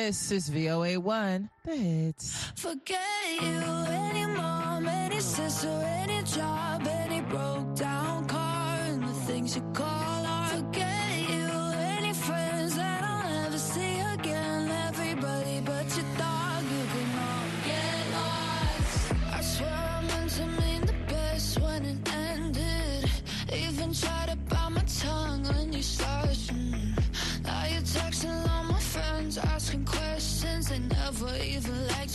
This is VOA1, the hits. Forget you, any mom, any sister, any job, any broke down.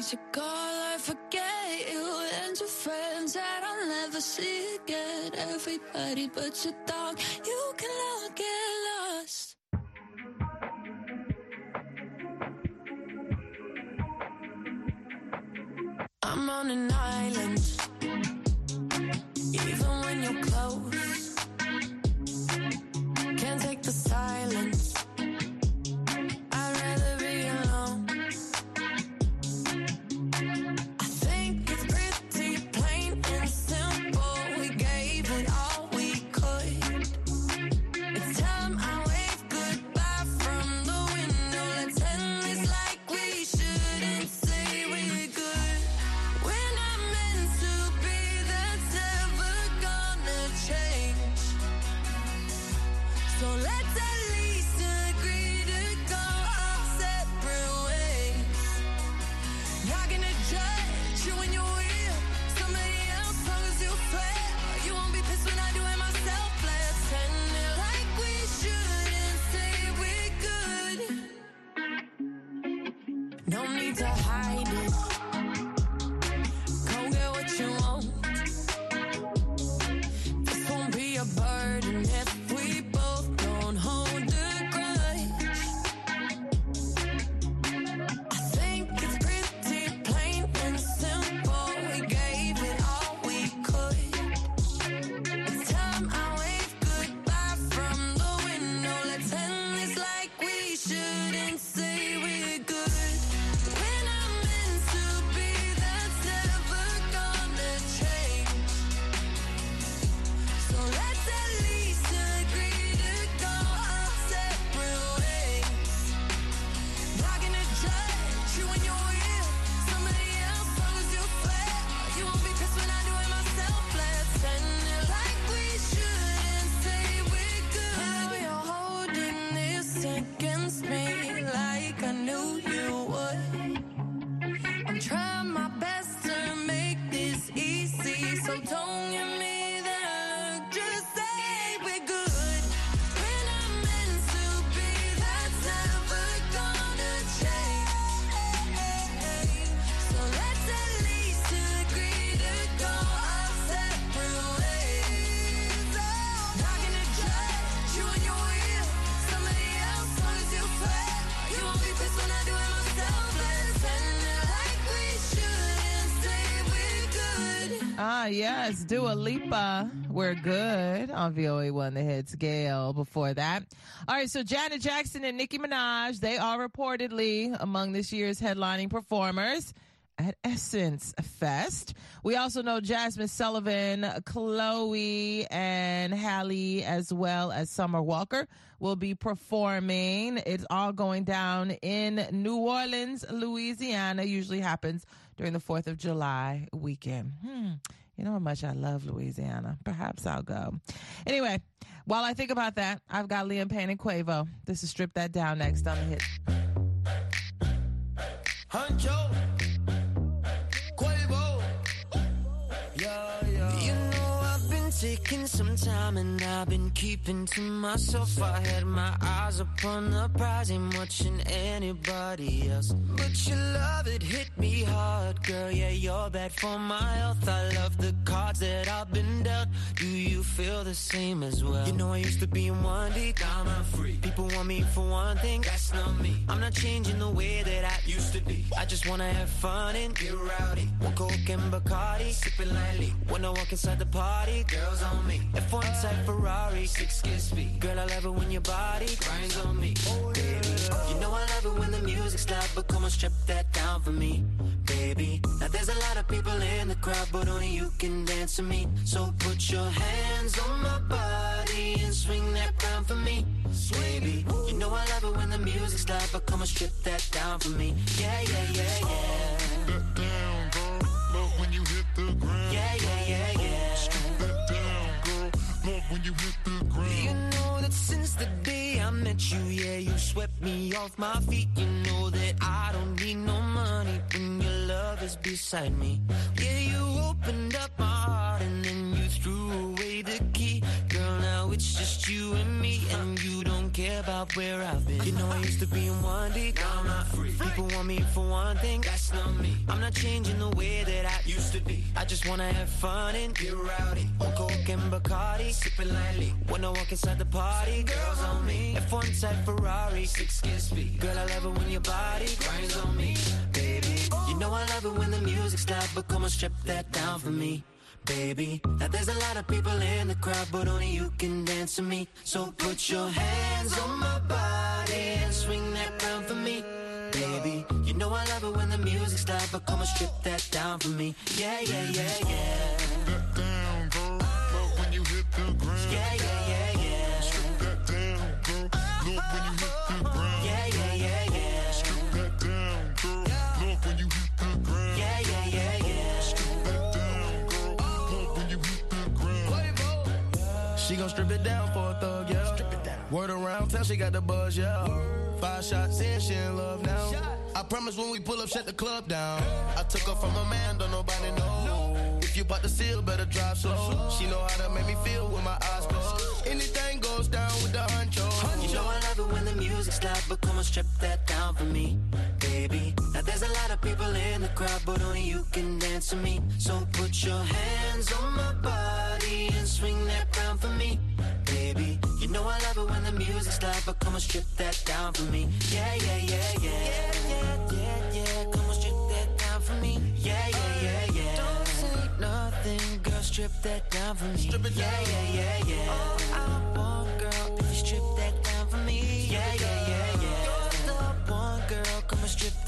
You call, I forget you and your friends that I'll never see again. Everybody but your dog, you can all get lost. I'm on an island, even when you're close. Yes, Dua Lipa. We're good on VOA1 The Hits. Gail before that. All right, so Janet Jackson and Nicki Minaj, they are reportedly among this year's headlining performers at Essence Fest. We also know Jazmine Sullivan, Chloe, and Halle, as well as Summer Walker, will be performing. It's all going down in New Orleans, Louisiana. Usually happens during the 4th of July weekend. Hmm. You know how much I love Louisiana. Perhaps I'll go. Anyway, while I think about that, I've got Liam Payne and Quavo. This is Strip That Down next on the hit. Taking some time and I've been keeping to myself. I had my eyes upon the prize, ain't watching anybody else. But your love, it hit me hard, girl. Yeah, you're bad for my health. I love the cards that I've been dealt. Do you feel the same as well? You know I used to be in one deep, I'm free. People want me for one thing, That's not me. I'm not changing the way that I Used to be. I just wanna have fun and Get rowdy. one coke and Bacardi. Sipping lightly. When I walk inside the party, Girls on me. F1 type Ferrari. Six kiss speed. Girl, I love it when your body Grinds on me. baby. You know I love it when the music's loud, but come on, strip that down for me, baby. Now there's a lot of people in the crowd, but only you can dance to me. So put your hands on my body and swing that round for me, baby. You know I love it when the music's loud, but come on, strip that down for me. Yeah, yeah, yeah, yeah. that down, girl. Love when you hit the ground. Yeah, yeah, yeah, when you hit the ground. You know that since the day I met you, yeah, you swept me off my feet. You know that I don't need no money when your love is beside me. Yeah, you opened up my heart and then you threw away the key. Girl, now it's just you and me, and you care about where I've been. You know I used to be in one deep. Now I'm not free. People want me for one thing. That's not me. I'm not changing the way that I Used to be. I just wanna have fun and Get rowdy. on coke and Bacardi. Sipping lightly. When I walk inside the party, Girls on me. F1 type Ferrari. Six kiss speed. Girl, I love it when your body Grinds on me. baby. Oh. You know I love it when the music's loud, but come on, strip that down for me, baby. Now there's a lot of people in the crowd, but only you can dance to me. So put your hands on my body and swing that round for me, baby. You know I love it when the music's loud, but come on, strip that down for me. Yeah, yeah, yeah, yeah. That down, girl. Love when you hit the ground. Yeah, yeah, yeah, yeah. She gon' strip it down for a thug, yeah. Strip it down. Word around town, she got the buzz, yeah. Five shots in, she in love now. I promise when we pull up, shut the club down. I took her from a man, don't nobody know. If you bought the seal, better drive slow. She know how to make me feel with my eyes closed. Anything goes down with the honcho. You know I love it when the music's loud, but come on, strip that down for me, baby. Now there's a lot of people in the crowd, but only you can dance to me. So put your hands on my body and swing that round for me, baby. You know I love it when the music's loud, but come on, strip that down for me. Yeah, yeah, yeah, yeah. Yeah, yeah, yeah, yeah. Come on, strip that down for me. Yeah, yeah, yeah, yeah. Don't say nothing, girl, strip that down for me. Strip it yeah, down. yeah, yeah, yeah. All I want,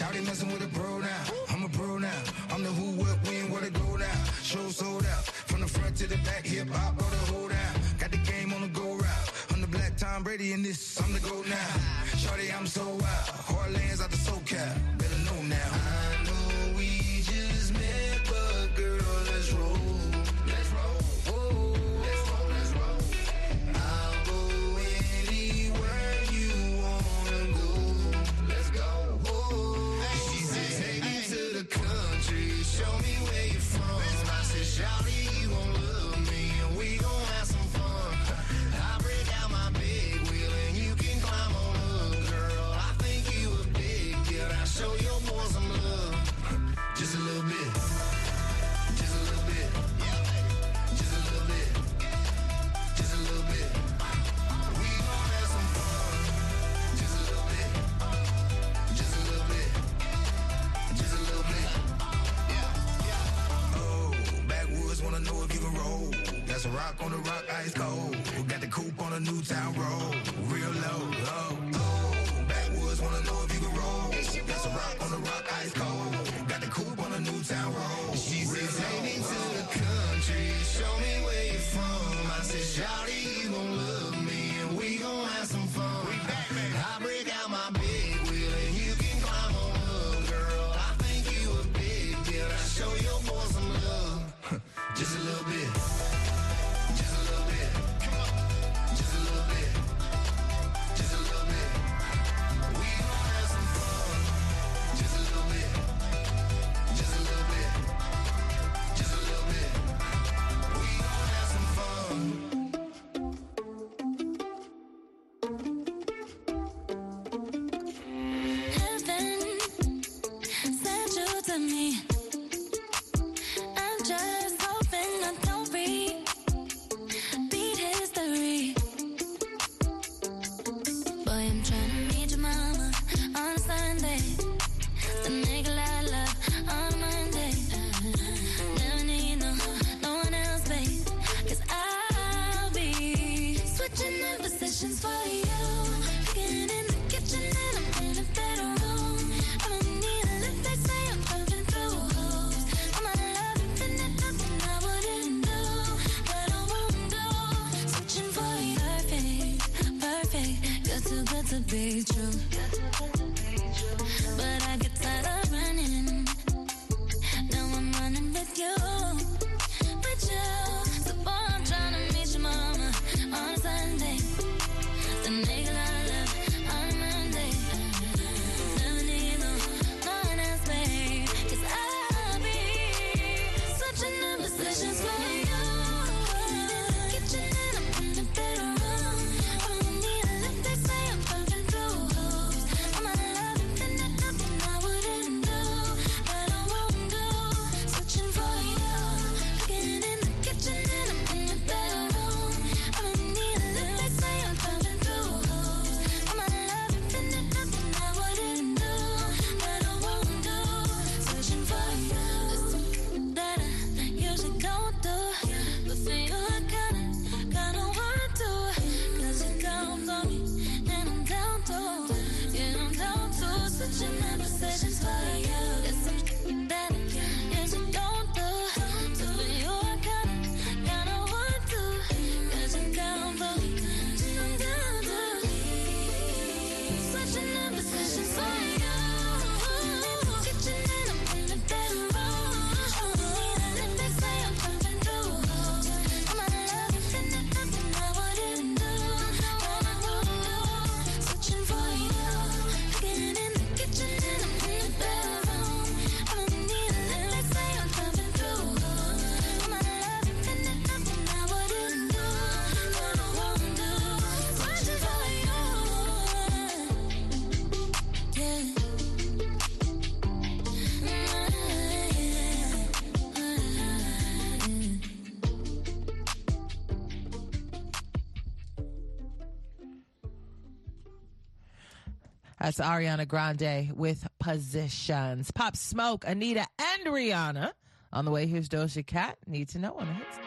Shouty messing with a bro now. I'm a bro now. I'm the who, what, when, where to go now. Show sold out. From the front to the back, hip hop, or the whole down. Got the game on the go route. I'm the black Tom Brady in this. I'm the go now. Shouty, I'm so wild. Hard lands out the SoCal. Better know now. rock on the rock, ice cold. We got the coupe on a new town road. That's Ariana Grande with Positions. Pop Smoke, Anita, and Rihanna. On the way, here's Doja Cat. Need to know on the hits.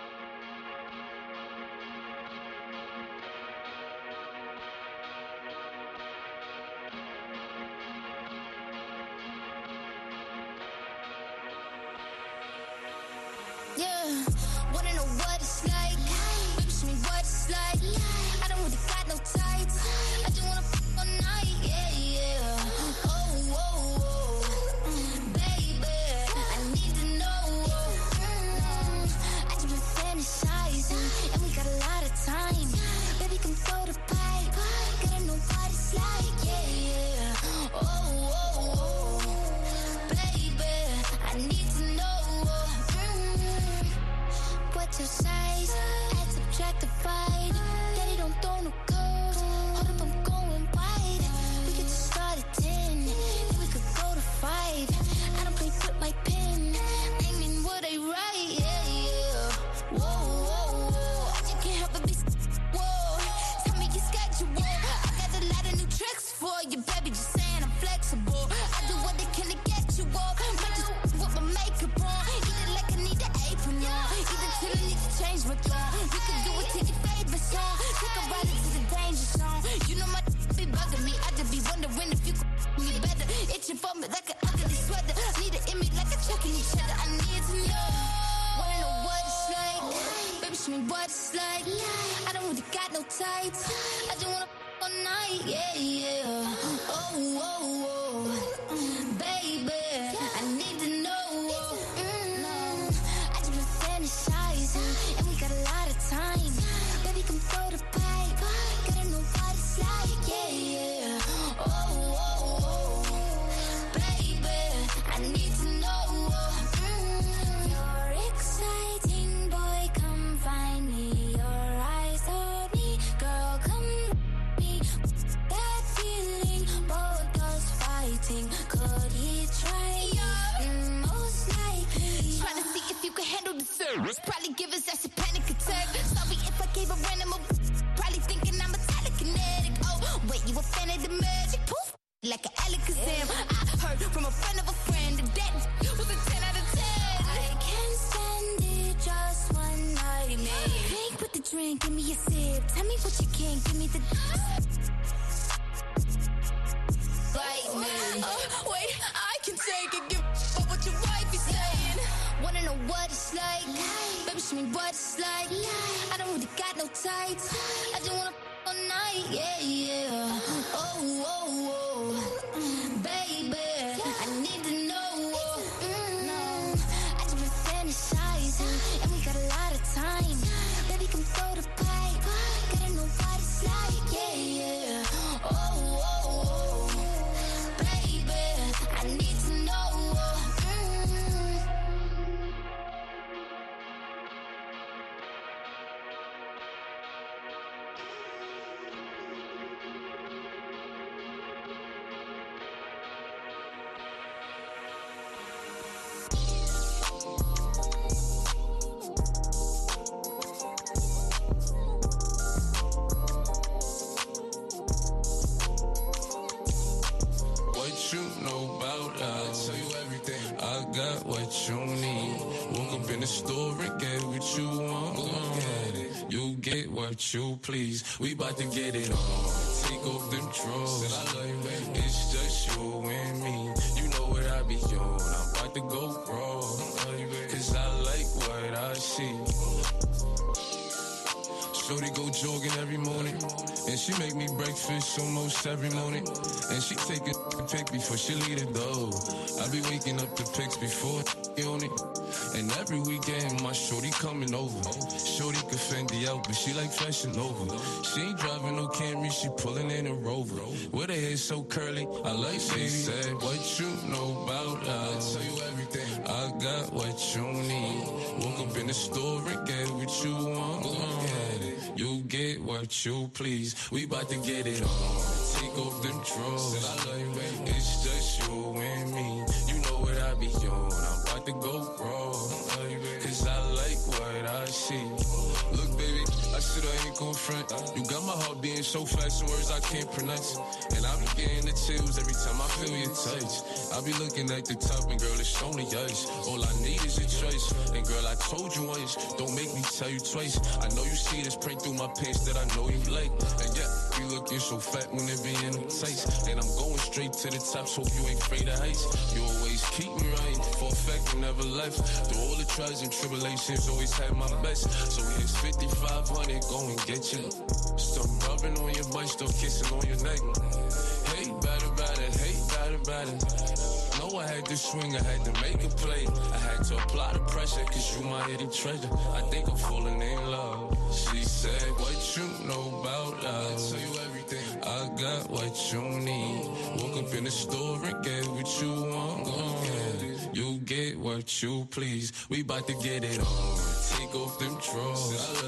what it's like. Life. Baby, show me what it's like. Life. I don't really got no tights. Life. I just wanna all night, yeah, yeah. oh, oh. oh. What you please. We bout to get it on. Take off them drawers. It's just you and me. You know what I be on. I'm about to go raw. Cause I like what I see. Shorty go jogging every morning. And she make me breakfast almost every morning. And she take a pic before she leave the door. I be waking up the pics before on it. And every weekend my shorty coming over. Shorty can Fendi out, but she like fashion over. She ain't driving no Camry, she pulling in a Rover. With her hair so curly, I like she said, what you know about us. I tell you everything. I got what you need. Woke up in the store and get what you want. Get. You get what you please. We bout to get it on. Take off them drawers. It's just you and me. Be on. I'm about to go raw. Cause I like what I see. I said I ain't gon' front. You got my heart beating so fast, some words I can't pronounce. And I be getting the chills every time I feel your touch. I be looking at the top, and girl, it's only us. All I need is your choice. And girl, I told you once, don't make me tell you twice. I know you see this print through my pants that I know you like. And yeah, you looking so fat when it be in them tights. And I'm going straight to the top, so you ain't afraid of heights. You always keep me right, for a fact you never left. Through all the trials and tribulations, always had my best. So here's 5500, go and get you. Still rubbing on your butt, still kissing on your neck. Hey, better, better, hey, better, better. Know I had to swing, I had to make a play. I had to apply the pressure, cause you my hidden treasure. I think I'm falling in love. She said, What you know about us? I tell you everything. I got what you need. Woke up in the store and get what you want. You get what you please. We bout to get it on. Take off them drawers.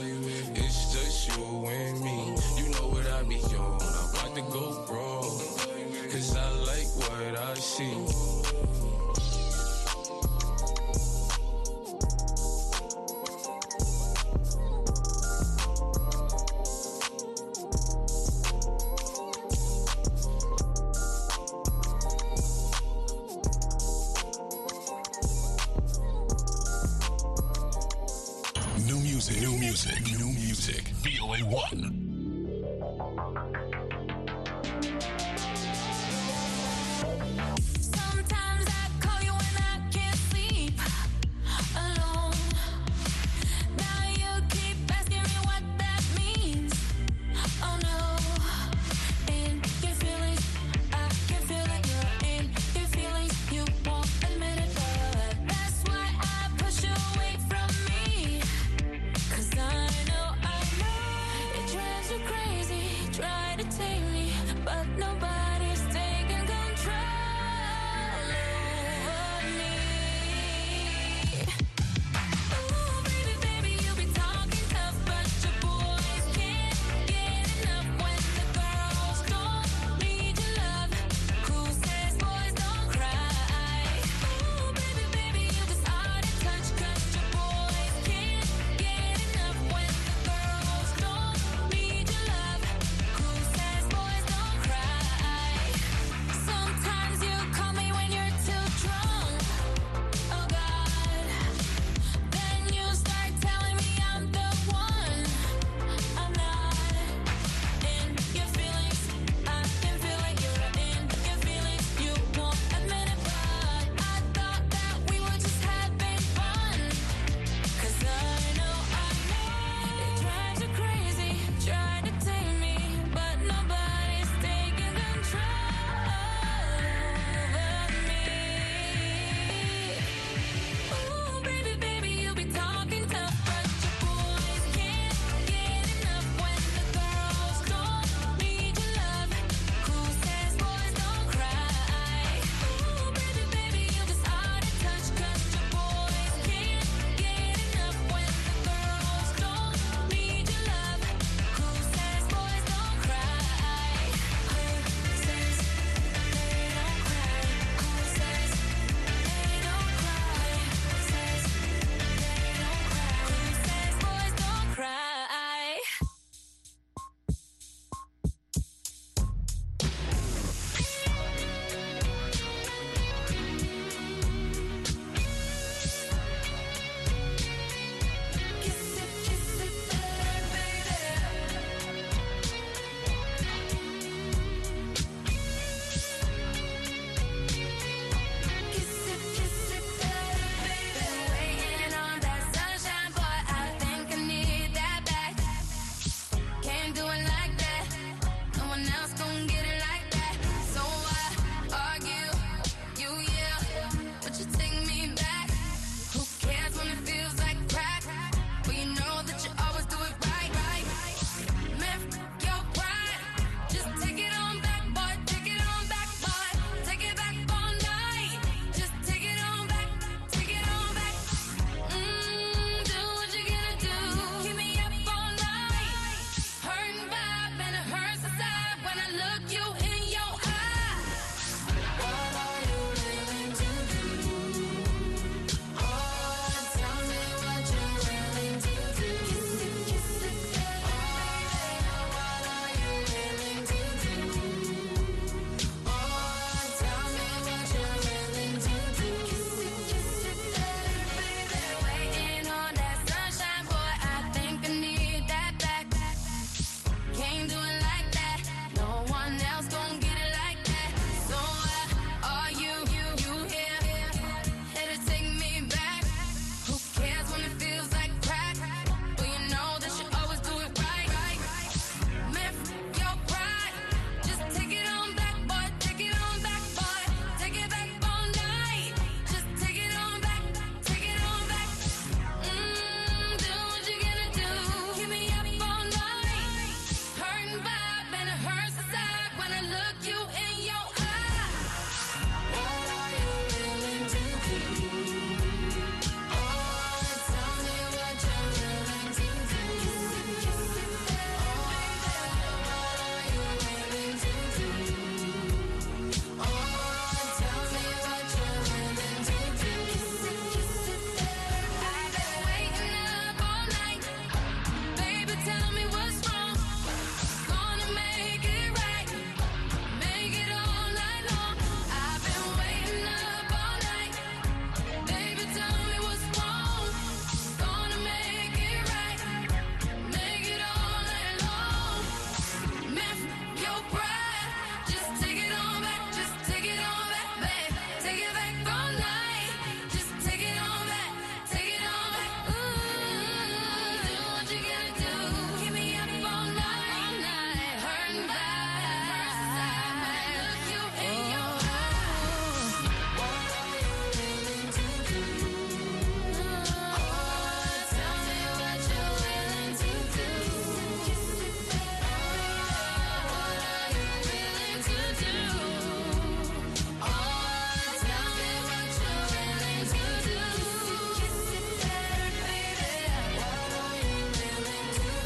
It's just you and me. You know what I be on. I'm about to go raw. Cause I like what I see.